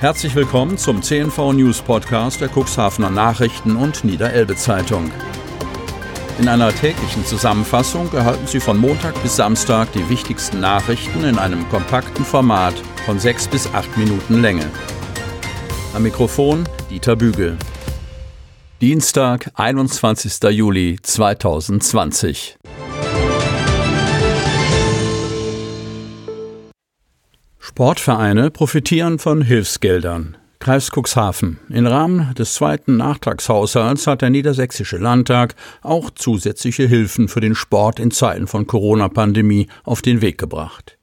Herzlich willkommen zum CNV News Podcast der Cuxhavener Nachrichten und Niederelbe Zeitung. In einer täglichen Zusammenfassung erhalten Sie von Montag bis Samstag die wichtigsten Nachrichten in einem kompakten Format von sechs bis acht Minuten Länge. Am Mikrofon Dieter Bügel. Dienstag, 21. Juli 2020. Sportvereine profitieren von Hilfsgeldern. Kreis Cuxhaven. Im Rahmen des zweiten Nachtragshaushalts hat der Niedersächsische Landtag auch zusätzliche Hilfen für den Sport in Zeiten von Corona-Pandemie auf den Weg gebracht.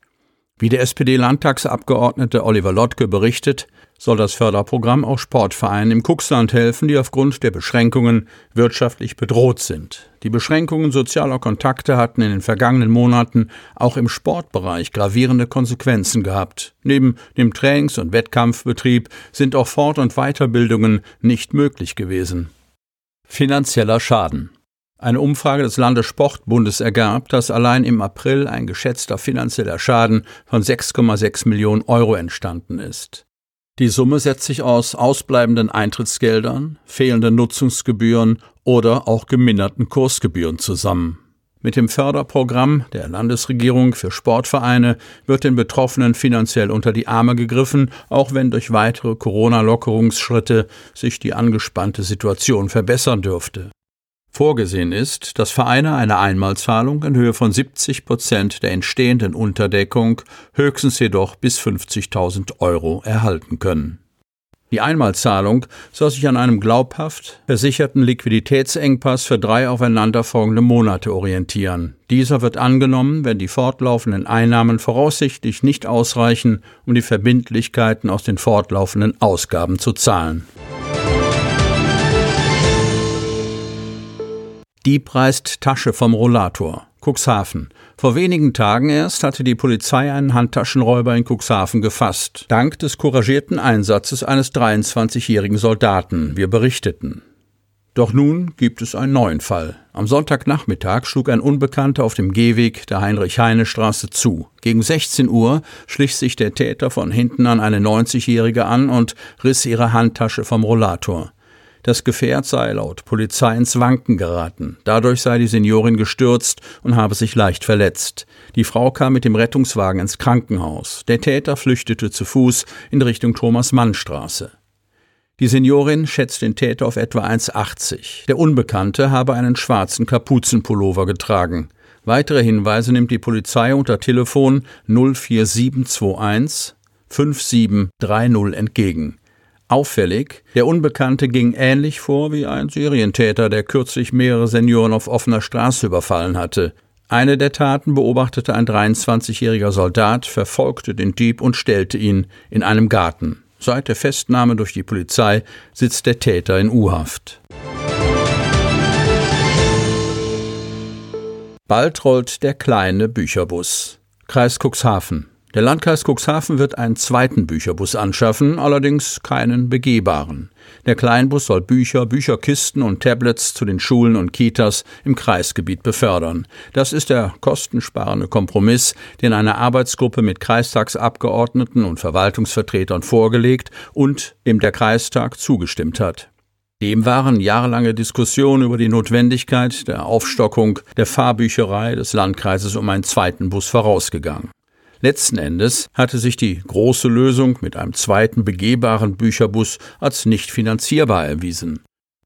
Wie der SPD-Landtagsabgeordnete Oliver Lottke berichtet, soll das Förderprogramm auch Sportvereinen im Cuxland helfen, die aufgrund der Beschränkungen wirtschaftlich bedroht sind. Die Beschränkungen sozialer Kontakte hatten in den vergangenen Monaten auch im Sportbereich gravierende Konsequenzen gehabt. Neben dem Trainings- und Wettkampfbetrieb sind auch Fort- und Weiterbildungen nicht möglich gewesen. Finanzieller Schaden. Eine Umfrage des Landessportbundes ergab, dass allein im April ein geschätzter finanzieller Schaden von 6,6 Millionen Euro entstanden ist. Die Summe setzt sich aus ausbleibenden Eintrittsgeldern, fehlenden Nutzungsgebühren oder auch geminderten Kursgebühren zusammen. Mit dem Förderprogramm der Landesregierung für Sportvereine wird den Betroffenen finanziell unter die Arme gegriffen, auch wenn durch weitere Corona-Lockerungsschritte sich die angespannte Situation verbessern dürfte. Vorgesehen ist, dass Vereine eine Einmalzahlung in Höhe von 70 Prozent der entstehenden Unterdeckung, höchstens jedoch bis 50.000 Euro erhalten können. Die Einmalzahlung soll sich an einem glaubhaft versicherten Liquiditätsengpass für drei aufeinanderfolgende Monate orientieren. Dieser wird angenommen, wenn die fortlaufenden Einnahmen voraussichtlich nicht ausreichen, um die Verbindlichkeiten aus den fortlaufenden Ausgaben zu zahlen. Dieb reißt Tasche vom Rollator. Cuxhaven. Vor wenigen Tagen erst hatte die Polizei einen Handtaschenräuber in Cuxhaven gefasst. Dank des couragierten Einsatzes eines 23-jährigen Soldaten. Wir berichteten. Doch nun gibt es einen neuen Fall. Am Sonntagnachmittag schlug ein Unbekannter auf dem Gehweg der Heinrich-Heine-Straße zu. Gegen 16 Uhr schlich sich der Täter von hinten an eine 90-Jährige an und riss ihre Handtasche vom Rollator. Das Gefährt sei laut Polizei ins Wanken geraten. Dadurch sei die Seniorin gestürzt und habe sich leicht verletzt. Die Frau kam mit dem Rettungswagen ins Krankenhaus. Der Täter flüchtete zu Fuß in Richtung Thomas-Mann-Straße. Die Seniorin schätzt den Täter auf etwa 1,80. Der Unbekannte habe einen schwarzen Kapuzenpullover getragen. Weitere Hinweise nimmt die Polizei unter Telefon 04721 5730 entgegen. Auffällig, der Unbekannte ging ähnlich vor wie ein Serientäter, der kürzlich mehrere Senioren auf offener Straße überfallen hatte. Eine der Taten beobachtete ein 23-jähriger Soldat, verfolgte den Dieb und stellte ihn in einem Garten. Seit der Festnahme durch die Polizei sitzt der Täter in U-Haft. Bald rollt der kleine Bücherbus. Kreis Cuxhaven. Der Landkreis Cuxhaven wird einen zweiten Bücherbus anschaffen, allerdings keinen begehbaren. Der Kleinbus soll Bücher, Bücherkisten und Tablets zu den Schulen und Kitas im Kreisgebiet befördern. Das ist der kostensparende Kompromiss, den eine Arbeitsgruppe mit Kreistagsabgeordneten und Verwaltungsvertretern vorgelegt und dem der Kreistag zugestimmt hat. Dem waren jahrelange Diskussionen über die Notwendigkeit der Aufstockung der Fahrbücherei des Landkreises um einen zweiten Bus vorausgegangen. Letzten Endes hatte sich die große Lösung mit einem zweiten begehbaren Bücherbus als nicht finanzierbar erwiesen.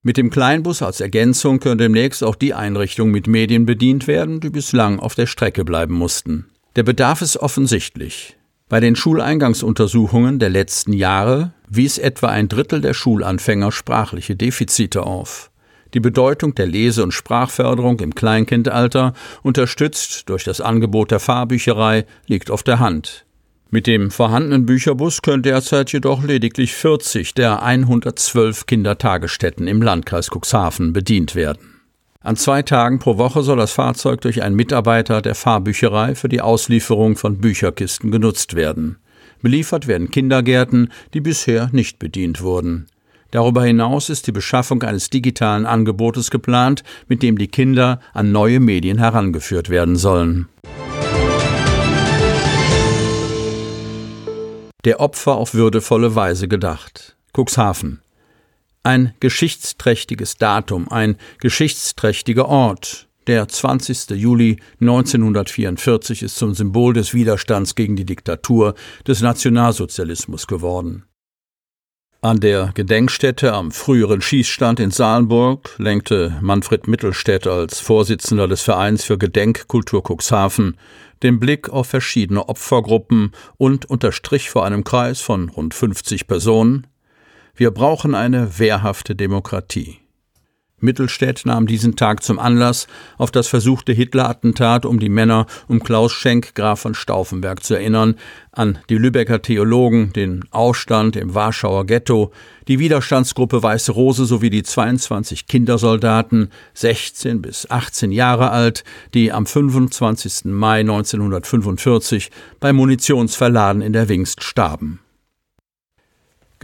Mit dem Kleinbus als Ergänzung können demnächst auch die Einrichtungen mit Medien bedient werden, die bislang auf der Strecke bleiben mussten. Der Bedarf ist offensichtlich. Bei den Schuleingangsuntersuchungen der letzten Jahre wies etwa ein Drittel der Schulanfänger sprachliche Defizite auf. Die Bedeutung der Lese- und Sprachförderung im Kleinkindalter, unterstützt durch das Angebot der Fahrbücherei, liegt auf der Hand. Mit dem vorhandenen Bücherbus können derzeit jedoch lediglich 40 der 112 Kindertagesstätten im Landkreis Cuxhaven bedient werden. An zwei Tagen pro Woche soll das Fahrzeug durch einen Mitarbeiter der Fahrbücherei für die Auslieferung von Bücherkisten genutzt werden. Beliefert werden Kindergärten, die bisher nicht bedient wurden. Darüber hinaus ist die Beschaffung eines digitalen Angebotes geplant, mit dem die Kinder an neue Medien herangeführt werden sollen. der Opfer auf würdevolle Weise gedacht. Cuxhaven. Ein geschichtsträchtiges Datum, ein geschichtsträchtiger Ort. Der 20. Juli 1944 ist zum Symbol des Widerstands gegen die Diktatur des Nationalsozialismus geworden. An der Gedenkstätte am früheren Schießstand in Salenburg lenkte Manfred Mittelstädt als Vorsitzender des Vereins für Gedenkkultur Cuxhaven den Blick auf verschiedene Opfergruppen und unterstrich vor einem Kreis von rund 50 Personen Wir brauchen eine wehrhafte Demokratie. Mittelstädt nahm diesen Tag zum Anlass, auf das versuchte Hitler-Attentat um die Männer um Klaus Schenk, Graf von Stauffenberg, zu erinnern, an die Lübecker Theologen, den Aufstand im Warschauer Ghetto, die Widerstandsgruppe Weiße Rose sowie die 22 Kindersoldaten, 16 bis 18 Jahre alt, die am 25. Mai 1945 beim Munitionsverladen in der Wingst starben.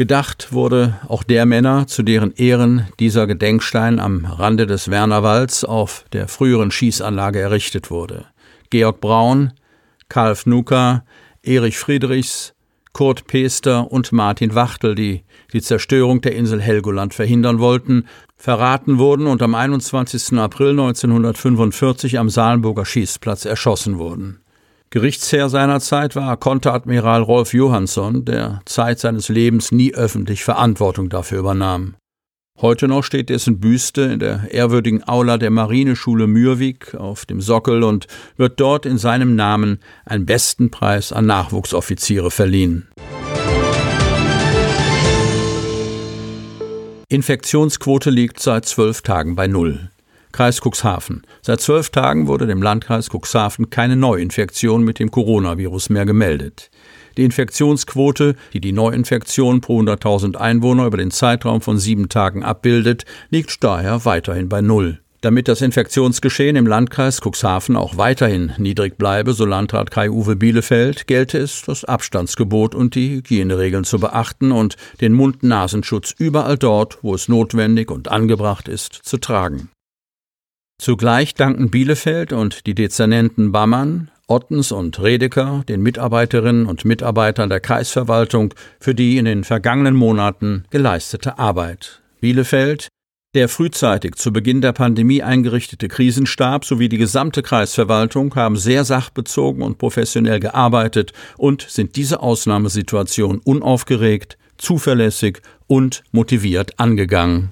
Gedacht wurde auch der Männer, zu deren Ehren dieser Gedenkstein am Rande des Wernerwalds auf der früheren Schießanlage errichtet wurde. Georg Braun, Karl Fnuka, Erich Friedrichs, Kurt Pester und Martin Wachtel, die die Zerstörung der Insel Helgoland verhindern wollten, verraten wurden und am 21. April 1945 am Salenburger Schießplatz erschossen wurden. Gerichtsherr seiner Zeit war Konteradmiral Rolf Johansson, der Zeit seines Lebens nie öffentlich Verantwortung dafür übernahm. Heute noch steht dessen Büste in der ehrwürdigen Aula der Marineschule Mürwik auf dem Sockel und wird dort in seinem Namen ein Bestenpreis an Nachwuchsoffiziere verliehen. Infektionsquote liegt seit zwölf Tagen bei Null. Kreis Cuxhaven. Seit zwölf Tagen wurde dem Landkreis Cuxhaven keine Neuinfektion mit dem Coronavirus mehr gemeldet. Die Infektionsquote, die die Neuinfektion pro 100.000 Einwohner über den Zeitraum von sieben Tagen abbildet, liegt daher weiterhin bei Null. Damit das Infektionsgeschehen im Landkreis Cuxhaven auch weiterhin niedrig bleibe, so Landrat Kai-Uwe Bielefeld, gelte es, das Abstandsgebot und die Hygieneregeln zu beachten und den Mund-Nasenschutz überall dort, wo es notwendig und angebracht ist, zu tragen. Zugleich danken Bielefeld und die Dezernenten Bammann, Ottens und Redeker den Mitarbeiterinnen und Mitarbeitern der Kreisverwaltung für die in den vergangenen Monaten geleistete Arbeit. Bielefeld, der frühzeitig zu Beginn der Pandemie eingerichtete Krisenstab sowie die gesamte Kreisverwaltung haben sehr sachbezogen und professionell gearbeitet und sind diese Ausnahmesituation unaufgeregt, zuverlässig und motiviert angegangen.